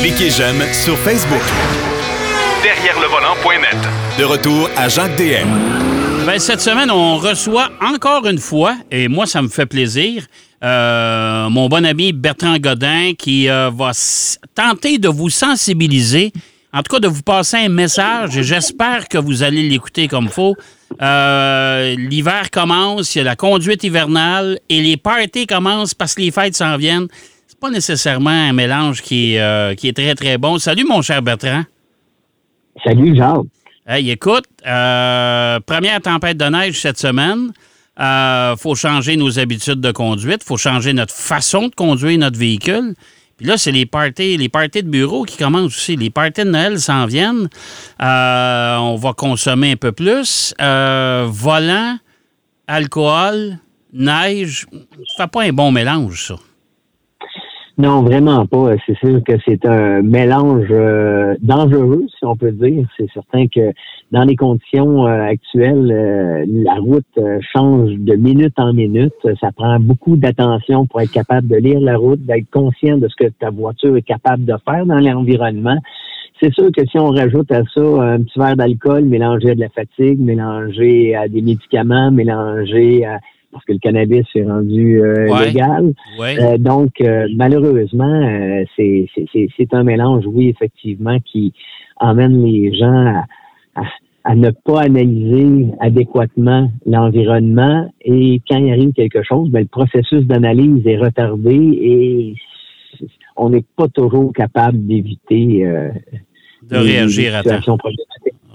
Cliquez j'aime sur Facebook. Derrière le volant.net. De retour à Jacques DM. Ben, cette semaine, on reçoit encore une fois, et moi, ça me fait plaisir, euh, mon bon ami Bertrand Godin qui euh, va tenter de vous sensibiliser, en tout cas de vous passer un message, et j'espère que vous allez l'écouter comme faut. Euh, L'hiver commence, il y a la conduite hivernale, et les parties commencent parce que les fêtes s'en viennent. Pas nécessairement un mélange qui est, euh, qui est très, très bon. Salut, mon cher Bertrand. Salut, Jacques. Hey, écoute, euh, première tempête de neige cette semaine. Euh, faut changer nos habitudes de conduite. faut changer notre façon de conduire notre véhicule. Puis là, c'est les parties, les parties de bureau qui commencent aussi. Les parties de Noël s'en viennent. Euh, on va consommer un peu plus. Volant, alcool, neige, ça fait pas un bon mélange, ça. Non, vraiment pas. C'est sûr que c'est un mélange euh, dangereux, si on peut dire. C'est certain que dans les conditions euh, actuelles, euh, la route euh, change de minute en minute. Ça prend beaucoup d'attention pour être capable de lire la route, d'être conscient de ce que ta voiture est capable de faire dans l'environnement. C'est sûr que si on rajoute à ça un petit verre d'alcool mélangé à de la fatigue, mélangé à des médicaments, mélangé à parce que le cannabis est rendu euh, Ouais. légal. Ouais. Euh, donc, euh, malheureusement, euh, c'est- c'est un mélange, oui, effectivement, qui emmène les gens à, à- à ne pas analyser adéquatement l'environnement. Et quand il arrive quelque chose, ben, le processus d'analyse est retardé et on n'est pas toujours capable d'éviter euh, de les- réagir à temps.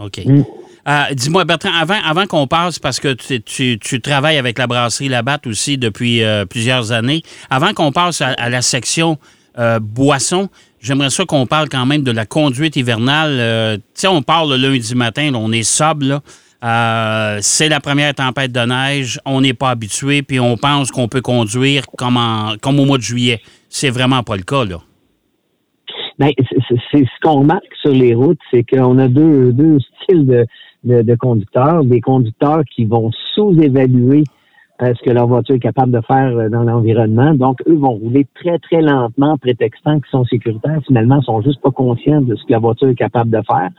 OK. Mm. Euh, Dis-moi, Bertrand, avant, qu'on passe, parce que tu, travailles avec la brasserie Labatte aussi depuis euh, plusieurs années, avant qu'on passe à, la section euh, boisson, j'aimerais ça qu'on parle quand même de la conduite hivernale. Tu on parle le lundi matin, on est sobre, là. Euh, c'est la première tempête de neige, on n'est pas habitué, puis on pense qu'on peut conduire comme, au mois de juillet. C'est vraiment pas le cas, là. Ben, c'est- ce qu'on remarque sur les routes, c'est qu'on a deux styles de, de, de conducteurs. Des conducteurs qui vont sous-évaluer euh, ce que leur voiture est capable de faire euh, dans l'environnement. Donc, eux vont rouler très, très lentement, prétextant qu'ils sont sécuritaires. Finalement, ils sont juste pas conscients de ce que la voiture est capable de faire.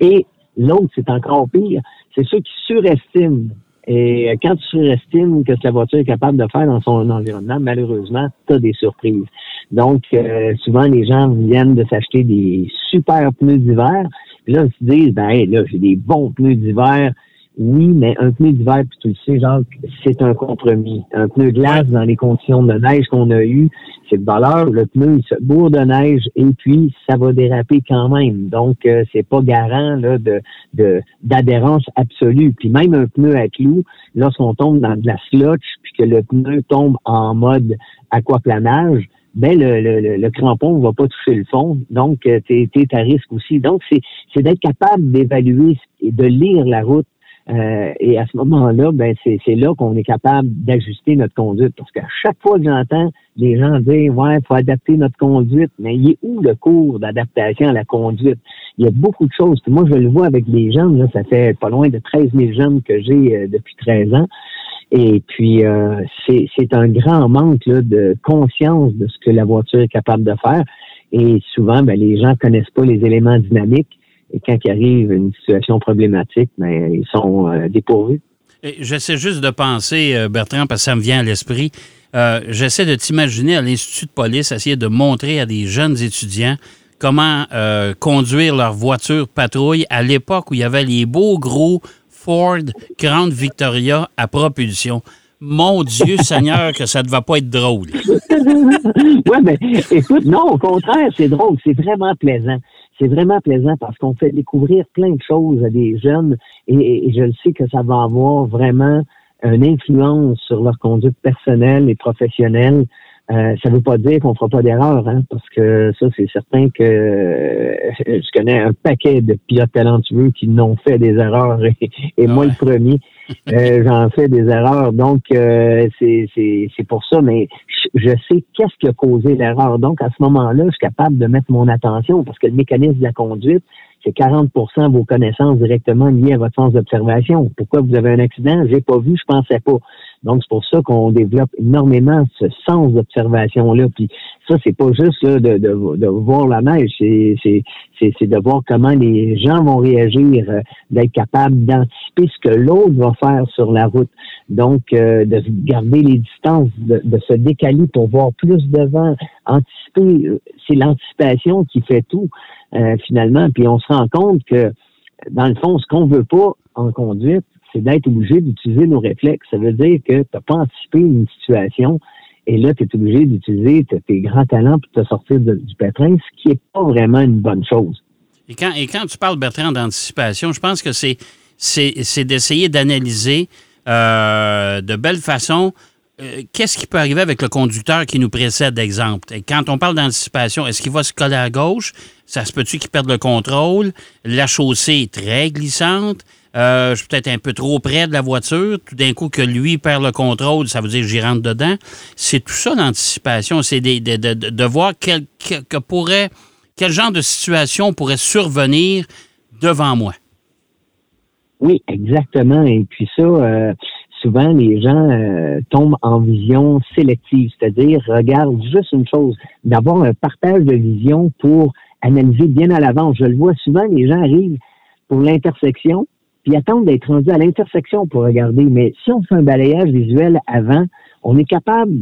Et l'autre, c'est encore pire. C'est ceux qui surestiment. Et euh, quand tu surestimes que ce que la voiture est capable de faire dans son environnement, malheureusement, tu as des surprises. Donc, souvent, les gens viennent de s'acheter des super pneus d'hiver. Puis là, ils se disent, ben là, j'ai des bons pneus d'hiver. Oui, mais un pneu d'hiver, puis tu le sais, Jacques, c'est un compromis. Un pneu glace dans les conditions de neige qu'on a eues, c'est de valeur. Le pneu, il se bourre de neige et puis ça va déraper quand même. Donc, euh, c'est pas garant là, de de- d'adhérence absolue. Puis même un pneu à clous, lorsqu'on tombe dans de la slotch, puis que le pneu tombe en mode aquaplanage, ben le, le, le, crampon va pas toucher le fond, donc tu es, à risque aussi. Donc, c'est d'être capable d'évaluer et de lire la route. Euh, et à ce moment-là, ben c'est là qu'on est capable d'ajuster notre conduite. Parce qu'à chaque fois que j'entends les gens dire Ouais, faut adapter notre conduite, mais il est où le cours d'adaptation à la conduite? Il y a beaucoup de choses. Moi, je le vois avec les jeunes, là, ça fait pas loin de 13 000 jeunes que j'ai euh, depuis 13 ans. Et puis, euh, c'est un grand manque là, de conscience de ce que la voiture est capable de faire. Et souvent, ben, les gens connaissent pas les éléments dynamiques. Et quand il arrive une situation problématique, ben, ils sont euh, dépourvus. J'essaie juste de penser, euh, Bertrand, parce que ça me vient à l'esprit. Euh, J'essaie de t'imaginer à l'Institut de police essayer de montrer à des jeunes étudiants comment conduire leur voiture patrouille à l'époque où il y avait les beaux gros Ford Grand Victoria à propulsion. Mon Dieu Seigneur, que ça ne devait pas être drôle. ouais, mais écoute, non, au contraire, c'est drôle, c'est vraiment plaisant. C'est vraiment plaisant parce qu'on fait découvrir plein de choses à des jeunes et, et je le sais que ça va avoir vraiment une influence sur leur conduite personnelle et professionnelle. Euh, ça ne veut pas dire qu'on fera pas d'erreur, hein, parce que ça, c'est certain que euh, je connais un paquet de pilotes talentueux qui n'ont fait des erreurs et, et moi Ouais. le premier, euh, j'en fais des erreurs. Donc, euh, c'est c'est- c'est pour ça, mais je, je sais qu'est-ce qui a causé l'erreur. Donc, à ce moment-là, je suis capable de mettre mon attention parce que le mécanisme de la conduite, c'est 40 de vos connaissances directement liées à votre sens d'observation. Pourquoi vous avez un accident? J'ai pas vu, je pensais pas. Donc, c'est pour ça qu'on développe énormément ce sens d'observation-là. Puis ça, c'est pas juste là, de, de, de, voir la neige, c'est, c'est, c'est, de voir comment les gens vont réagir, euh, d'être capable d'anticiper ce que l'autre va faire sur la route. Donc, euh, de garder les distances, de, de, se décaler pour voir plus devant, anticiper. C'est l'anticipation qui fait tout, euh, finalement. Puis on se rend compte que, dans le fond, ce qu'on veut pas en conduite, c'est d'être obligé d'utiliser nos réflexes. Ça veut dire que tu n'as pas anticipé une situation et là, tu es obligé d'utiliser tes grands talents pour te sortir du pétrin, ce qui n'est pas vraiment une bonne chose. Et quand, et quand tu parles, Bertrand, d'anticipation, je pense que c'est, c'est, d'essayer d'analyser euh, de belle façon euh, qu'est-ce qui peut arriver avec le conducteur qui nous précède, d'exemple? Quand on parle d'anticipation, est-ce qu'il va se coller à gauche? Ça se peut-tu qu'il perde le contrôle? La chaussée est très glissante. Euh, je suis peut-être un peu trop près de la voiture. Tout d'un coup, que lui perd le contrôle, ça veut dire que j'y rentre dedans. C'est tout ça l'anticipation. C'est de, voir quel, que pourrait, quel genre de situation pourrait survenir devant moi. Oui, exactement. Et puis ça, euh, souvent, les gens euh, tombent en vision sélective, c'est-à-dire regardent juste une chose, d'avoir un partage de vision pour analyser bien à l'avance. Je le vois souvent, les gens arrivent pour l'intersection, puis attendent d'être rendus à l'intersection pour regarder. Mais si on fait un balayage visuel avant, on est capable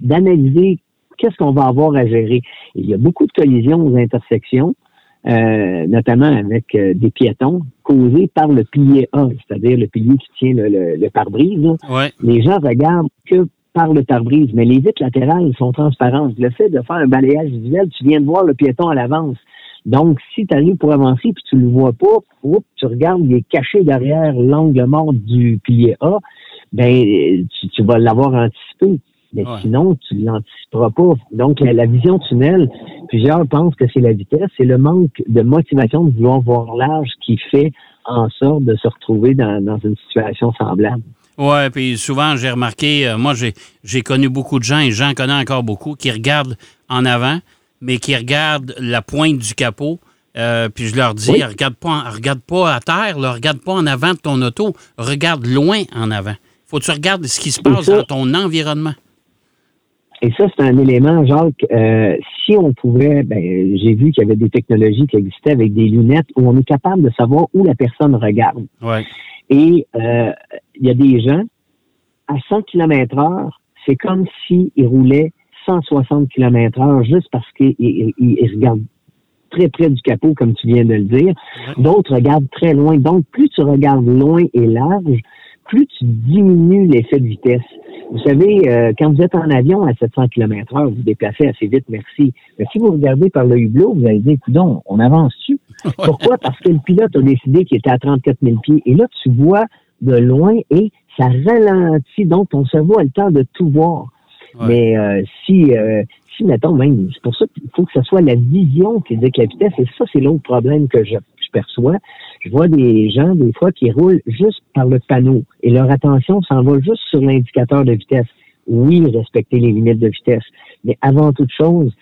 d'analyser qu'est-ce qu'on va avoir à gérer. Il y a beaucoup de collisions aux intersections, euh, notamment avec euh, des piétons causés par le pilier A, c'est-à-dire le pilier qui tient le, pare-brise. Les gens regardent que par le pare-brise, mais les vitres latérales sont transparentes. Le fait de faire un balayage visuel, tu viens de voir le piéton à l'avance. Donc, si tu arrives pour avancer puis tu le vois pas, tu regardes, il est caché derrière l'angle mort du pilier A, ben tu, vas l'avoir anticipé. Mais sinon, tu ne l'anticiperas pas. Donc, la, vision tunnel, plusieurs pensent que c'est la vitesse, c'est le manque de motivation de vouloir voir large qui fait en sorte de se retrouver dans, dans une situation semblable. Oui, puis souvent, j'ai remarqué, euh, moi, j'ai connu beaucoup de gens, et j'en connais encore beaucoup, qui regardent en avant, mais qui regardent la pointe du capot. Euh, puis je leur dis, regarde pas, regarde pas à terre, là, regarde pas en avant de ton auto, regarde loin en avant. Faut que tu regardes ce qui se passe dans ton environnement. Et ça, c'est un élément, Jacques. Euh, si on pouvait, ben, j'ai vu qu'il y avait des technologies qui existaient avec des lunettes où on est capable de savoir où la personne regarde. Ouais. Et euh, il y a des gens à 100 km heure, c'est comme s'ils roulaient 160 km heure juste parce qu'ils regardent très près du capot, comme tu viens de le dire. D'autres regardent très loin. Donc, plus tu regardes loin et large, plus tu diminues l'effet de vitesse. Vous savez, euh, quand vous êtes en avion à 700 km heure, vous vous déplacez assez vite, merci. Mais si vous regardez par le hublot, vous allez dire, coudon, on avance-tu? Pourquoi? Parce que le pilote a décidé qu'il était à 34 000 pieds. Et là, tu vois de loin et ça ralentit. Donc, ton cerveau a le temps de tout voir. Mais euh, si, euh, si, mettons, même, c'est pour ça qu'il faut que ce soit la vision qui dit la vitesse, et ça, c'est l'autre problème que je, perçois. Je vois des gens, des fois, qui roulent juste par le panneau et leur attention s'en va juste sur l'indicateur de vitesse. Oui, respecter les limites de vitesse, mais avant toute chose,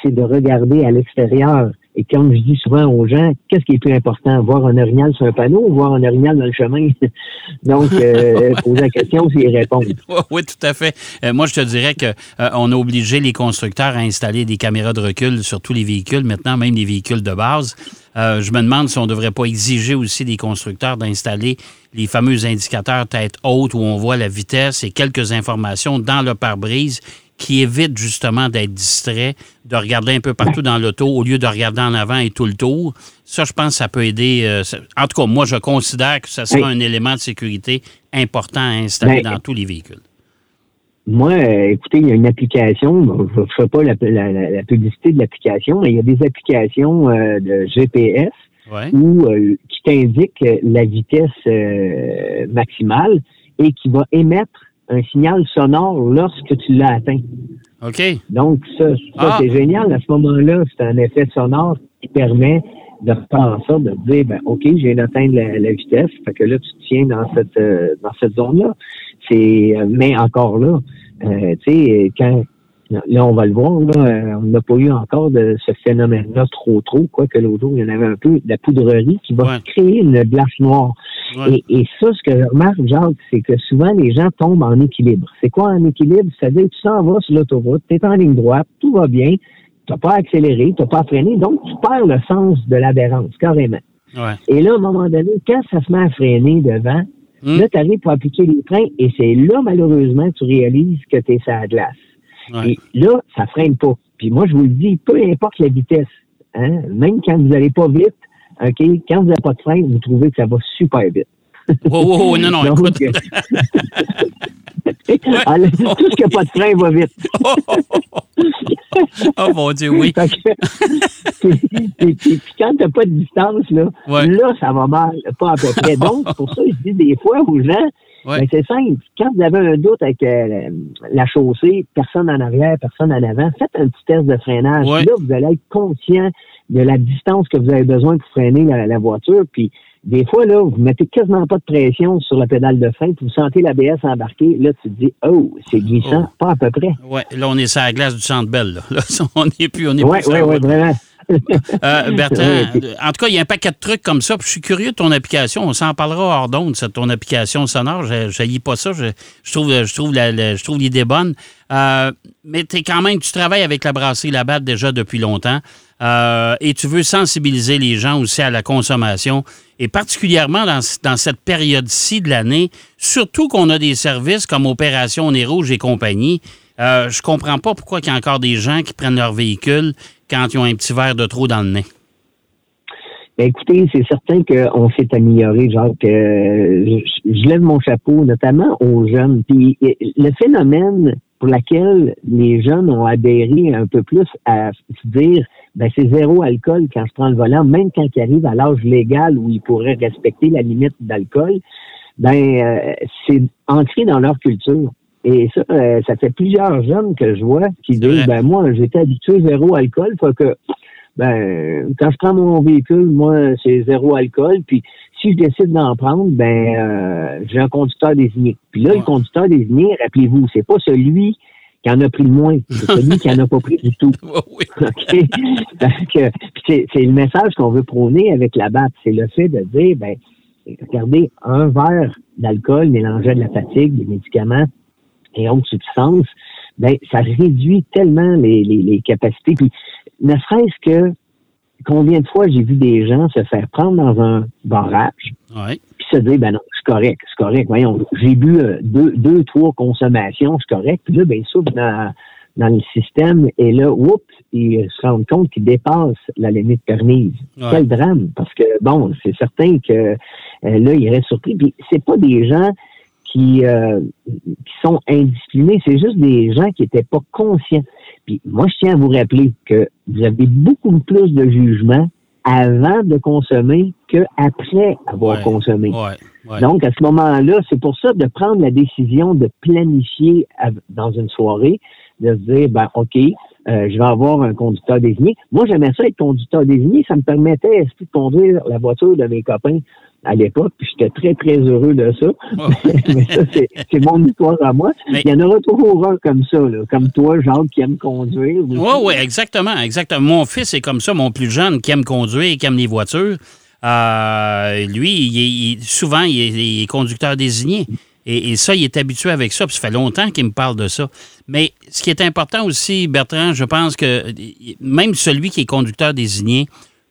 c'est de regarder à l'extérieur et comme je dis souvent aux gens, qu'est-ce qui est plus important, voir un orignal sur un panneau ou voir un orignal dans le chemin? Donc, euh, poser la question, c'est répondre. Oui, tout à fait. Euh, moi, je te dirais qu'on euh, on a obligé les constructeurs à installer des caméras de recul sur tous les véhicules, maintenant même les véhicules de base. je me demande si on ne devrait pas exiger aussi des constructeurs d'installer les fameux indicateurs tête haute où on voit la vitesse et quelques informations dans le pare-brise qui évite justement d'être distrait, de regarder un peu partout dans l'auto au lieu de regarder en avant et tout le tour. Ça, je pense que ça peut aider. Euh, en tout cas, moi, je considère que ça sera un élément de sécurité important à installer dans tous les véhicules. Moi, euh, écoutez, il y a une application, je ne fais pas la, publicité de l'application, mais il y a des applications euh, de GPS qui t'indiquent la vitesse maximale et qui va émettre un signal sonore lorsque tu l'as atteint. OK. Donc, ça, ah. c'est génial. À ce moment-là, c'est un effet sonore qui permet de faire en sorte de dire, ben, OK, j'ai atteint la, la, vitesse. Fait que là, tu te tiens dans cette, euh, dans cette zone-là. C'est, euh, mais encore là, euh, tu sais, quand, là, on va le voir, là, euh, on n'a pas eu encore de ce phénomène-là trop trop, quoique l'autre jour, il y en avait un peu de la poudrerie qui va Ouais. créer une glace noire. Ouais. Et, et ça, ce que je remarque, Jacques, c'est que souvent les gens tombent en équilibre. C'est quoi un équilibre? C'est-à-dire que tu s'en vas sur l'autoroute, tu es en ligne droite, tout va bien, tu n'as pas accéléré, tu n'as pas freiné, donc tu perds le sens de l'adhérence, carrément. Ouais. Et là, à un moment donné, quand ça se met à freiner devant, Hmm. là, tu arrives pour appliquer les freins et c'est là, malheureusement, que tu réalises que tu es sur la glace. Ouais. Et là, ça freine pas. Puis moi, je vous le dis, peu importe la vitesse, hein, même quand vous n'allez pas vite, OK, quand vous n'avez pas de frein, vous trouvez que ça va super vite. Wow, non, non, Donc, écoute. alors, tout ce qui n'a pas de frein va vite. oh mon Dieu, oui. Puis, quand tu n'as pas de distance, là, Ouais. là, ça va mal, pas à peu près. Donc, pour ça, je dis des fois aux gens, Ouais. ben, c'est simple. Quand vous avez un doute avec euh, la chaussée, personne en arrière, personne en avant, faites un petit test de freinage. Ouais. Puis Là, vous allez être conscient de la distance que vous avez besoin pour freiner la, la voiture. Puis des fois, là, vous mettez quasiment pas de pression sur la pédale de frein, puis vous sentez l'ABS embarquer. Là, tu te dis, oh, c'est glissant, Oh. pas à peu près. Ouais, là, on est sur la glace du Centre Bell. Là. Là, on n'est plus, on est Oui, plus oui, oui, vraiment. Euh, Bertrand, Oui. en tout cas, il y a un paquet de trucs comme ça. puis je suis curieux de ton application. On s'en parlera hors d'onde, c'est ton application sonore. Je n'haïs pas ça. Je, je trouve, je, trouve la- la- je trouve l'idée bonne. Euh, mais es quand même, tu travailles avec la brasserie Labatte déjà depuis longtemps. Euh, et tu veux sensibiliser les gens aussi à la consommation. Et particulièrement dans, dans cette période-ci de l'année, surtout qu'on a des services comme Opération Nez Rouge et compagnie. Euh, je comprends pas pourquoi il y a encore des gens qui prennent leur véhicule quand ils ont un petit verre de trop dans le nez. Ben, écoutez, c'est certain qu'on s'est amélioré, genre que je, je lève mon chapeau, notamment aux jeunes. Puis euh, le phénomène pour lequel les jeunes ont adhéré un peu plus à se dire ben c'est zéro alcool quand je prends le volant, même quand ils arrivent à l'âge légal où ils pourraient respecter la limite d'alcool, ben euh, c'est ancré dans leur culture. Et ça, euh, ça fait plusieurs jeunes que je vois qui disent ben moi j'étais habitué zéro alcool, faut que ben quand je prends mon véhicule, moi c'est zéro alcool, puis si je décide d'en prendre, ben euh, j'ai un conducteur désigné. Puis là, Ouais. le conducteur désigné, rappelez-vous, c'est pas celui qui en a pris le moins, c'est celui qui en a pas pris du tout. oui. OK? Parce que puis c'est, le message qu'on veut prôner avec la BAT, c'est le fait de dire, ben, regardez, un verre d'alcool mélangé à de la fatigue, des médicaments et autres substances, ben, ça réduit tellement les, les, les capacités. Puis, ne serait-ce que combien de fois j'ai vu des gens se faire prendre dans un barrage, Ouais. puis se dire, ben non, c'est correct, c'est correct. Voyons, j'ai bu euh, deux, deux, trois consommations, c'est correct. Puis là, ben, ça, dans, dans le système, et là, oups, ils se rendent compte qu'ils dépassent la limite permise. Ouais. Quel drame, parce que, bon, c'est certain que euh, là, ils restent surpris. Puis c'est pas des gens qui, euh, qui sont indisciplinés, c'est juste des gens qui étaient pas conscients. Puis moi, je tiens à vous rappeler que vous avez beaucoup plus de jugement avant de consommer qu'après avoir Ouais. consommé. Ouais. Ouais. Donc, à ce moment-là, c'est pour ça de prendre la décision de planifier dans une soirée, de se dire, ben, OK, euh, je vais avoir un conducteur désigné. Moi, j'aimais ça être conducteur désigné. Ça me permettait de conduire la voiture de mes copains à l'époque, puis j'étais très, très heureux de ça. Mais ça, c'est mon histoire à moi. Mais- Il y en aura toujours un comme ça, là, comme toi, Jacques, qui aime conduire. Oui, oui, exactement, exactement. Mon fils est comme ça, mon plus jeune, qui aime conduire qui aime les voitures. Euh, lui, il est- il- souvent, il est, il est conducteur désigné. Et, ça, il est habitué avec ça. Puis ça fait longtemps qu'il me parle de ça. Mais ce qui est important aussi, Bertrand, je pense que même celui qui est conducteur désigné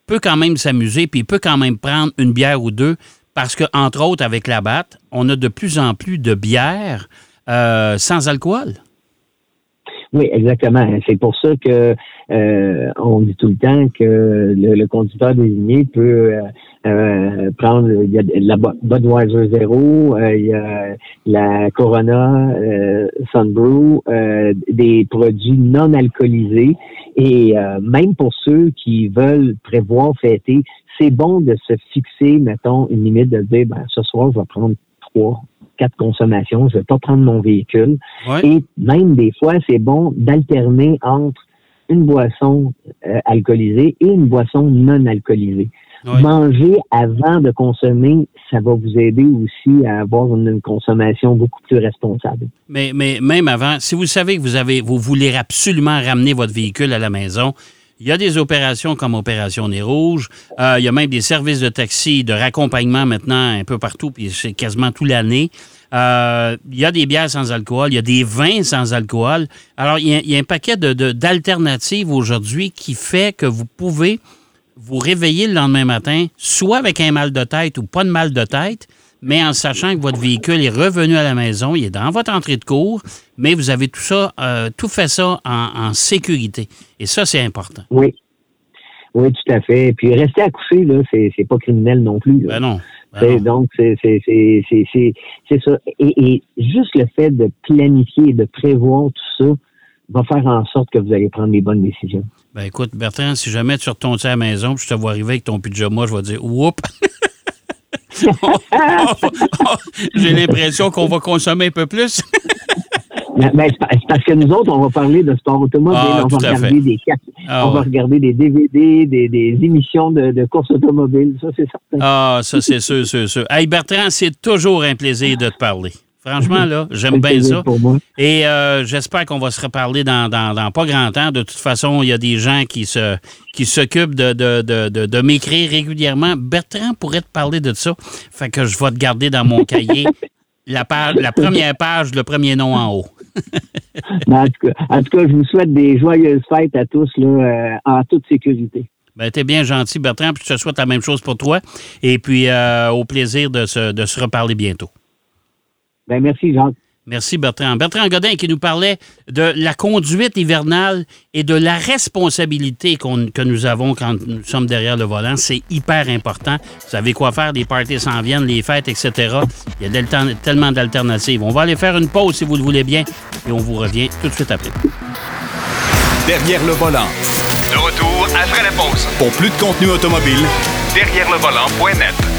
peut quand même s'amuser, puis il peut quand même prendre une bière ou deux, parce que, entre autres, avec la batte, on a de plus en plus de bières euh, sans alcool. Oui, exactement. C'est pour ça que euh, on dit tout le temps que le, conducteur désigné peut euh, euh, prendre il y a la Bud- Budweiser Zero, euh, il y a la Corona euh, Sunbrew, euh, des produits non alcoolisés et euh, même pour ceux qui veulent prévoir fêter, c'est bon de se fixer, mettons, une limite de dire ben ce soir je vais prendre trois, quatre consommations, je vais pas prendre mon véhicule. Ouais. Et même des fois, c'est bon d'alterner entre une boisson euh, alcoolisée et une boisson non alcoolisée. Oui. Manger avant de consommer, ça va vous aider aussi à avoir une, une consommation beaucoup plus responsable. Mais, mais même avant, si vous savez que vous avez, vous voulez absolument ramener votre véhicule à la maison, il y a des opérations comme Opération Nez Rouge. Euh, il y a même des services de taxi, de raccompagnement maintenant un peu partout, puis c'est quasiment toute l'année. Euh, il y a des bières sans alcool, il y a des vins sans alcool. Alors, il y a, il y a un paquet de- de- d'alternatives aujourd'hui qui fait que vous pouvez vous réveiller le lendemain matin, soit avec un mal de tête ou pas de mal de tête, mais en sachant que votre véhicule est revenu à la maison, il est dans votre entrée de cours, mais vous avez tout ça, euh, tout fait ça en, en sécurité. Et ça, c'est important. Oui. Oui, tout à fait. Puis rester accouché, là, c'est, pas criminel non plus. là. Ben non. Ben non. donc, c'est, c'est, c'est, c'est, c'est, c'est ça. Et, et juste le fait de planifier et de prévoir tout ça va faire en sorte que vous allez prendre les bonnes décisions. Ben écoute, Bertrand, si jamais tu retournes à la maison puis je te vois arriver avec ton pyjama, je vais dire Whoop! J'ai l'impression qu'on va consommer un peu plus. Ben, c'est pa- c'est parce que nous autres, on va parler de sport automobile, Ah, on va regarder des Ah, on va ouais. regarder des DVD, des, des émissions de, de course automobile, ça c'est certain. Ah, ça, c'est sûr, sûr, sûr. Hey, Bertrand, c'est toujours un plaisir de te parler. Franchement, là, j'aime bien ça. Pour moi. Et euh, j'espère qu'on va se reparler dans, dans, dans pas grand temps. De toute façon, il y a des gens qui se qui s'occupent de, de, de, de, de m'écrire régulièrement. Bertrand pourrait te parler de ça. Fait que je vais te garder dans mon cahier la, page, la première page, le premier nom en haut. En, tout cas, en tout cas, je vous souhaite des joyeuses fêtes à tous là, euh, en toute sécurité. Ben, t'es bien gentil, Bertrand, puis je te souhaite la même chose pour toi. Et puis, euh, au plaisir de se, de se reparler bientôt. Ben merci, Jacques. Merci, Bertrand. Bertrand Godin qui nous parlait de la conduite hivernale et de la responsabilité qu'on- que nous avons quand nous sommes derrière le volant. C'est hyper important. Vous savez quoi faire, les parties s'en viennent, les fêtes, etc. Il y a tellement d'alternatives. On va aller faire une pause si vous le voulez bien et on vous revient tout de suite après. Derrière le volant. De retour après la pause. Pour plus de contenu automobile, Derrière le volant.net.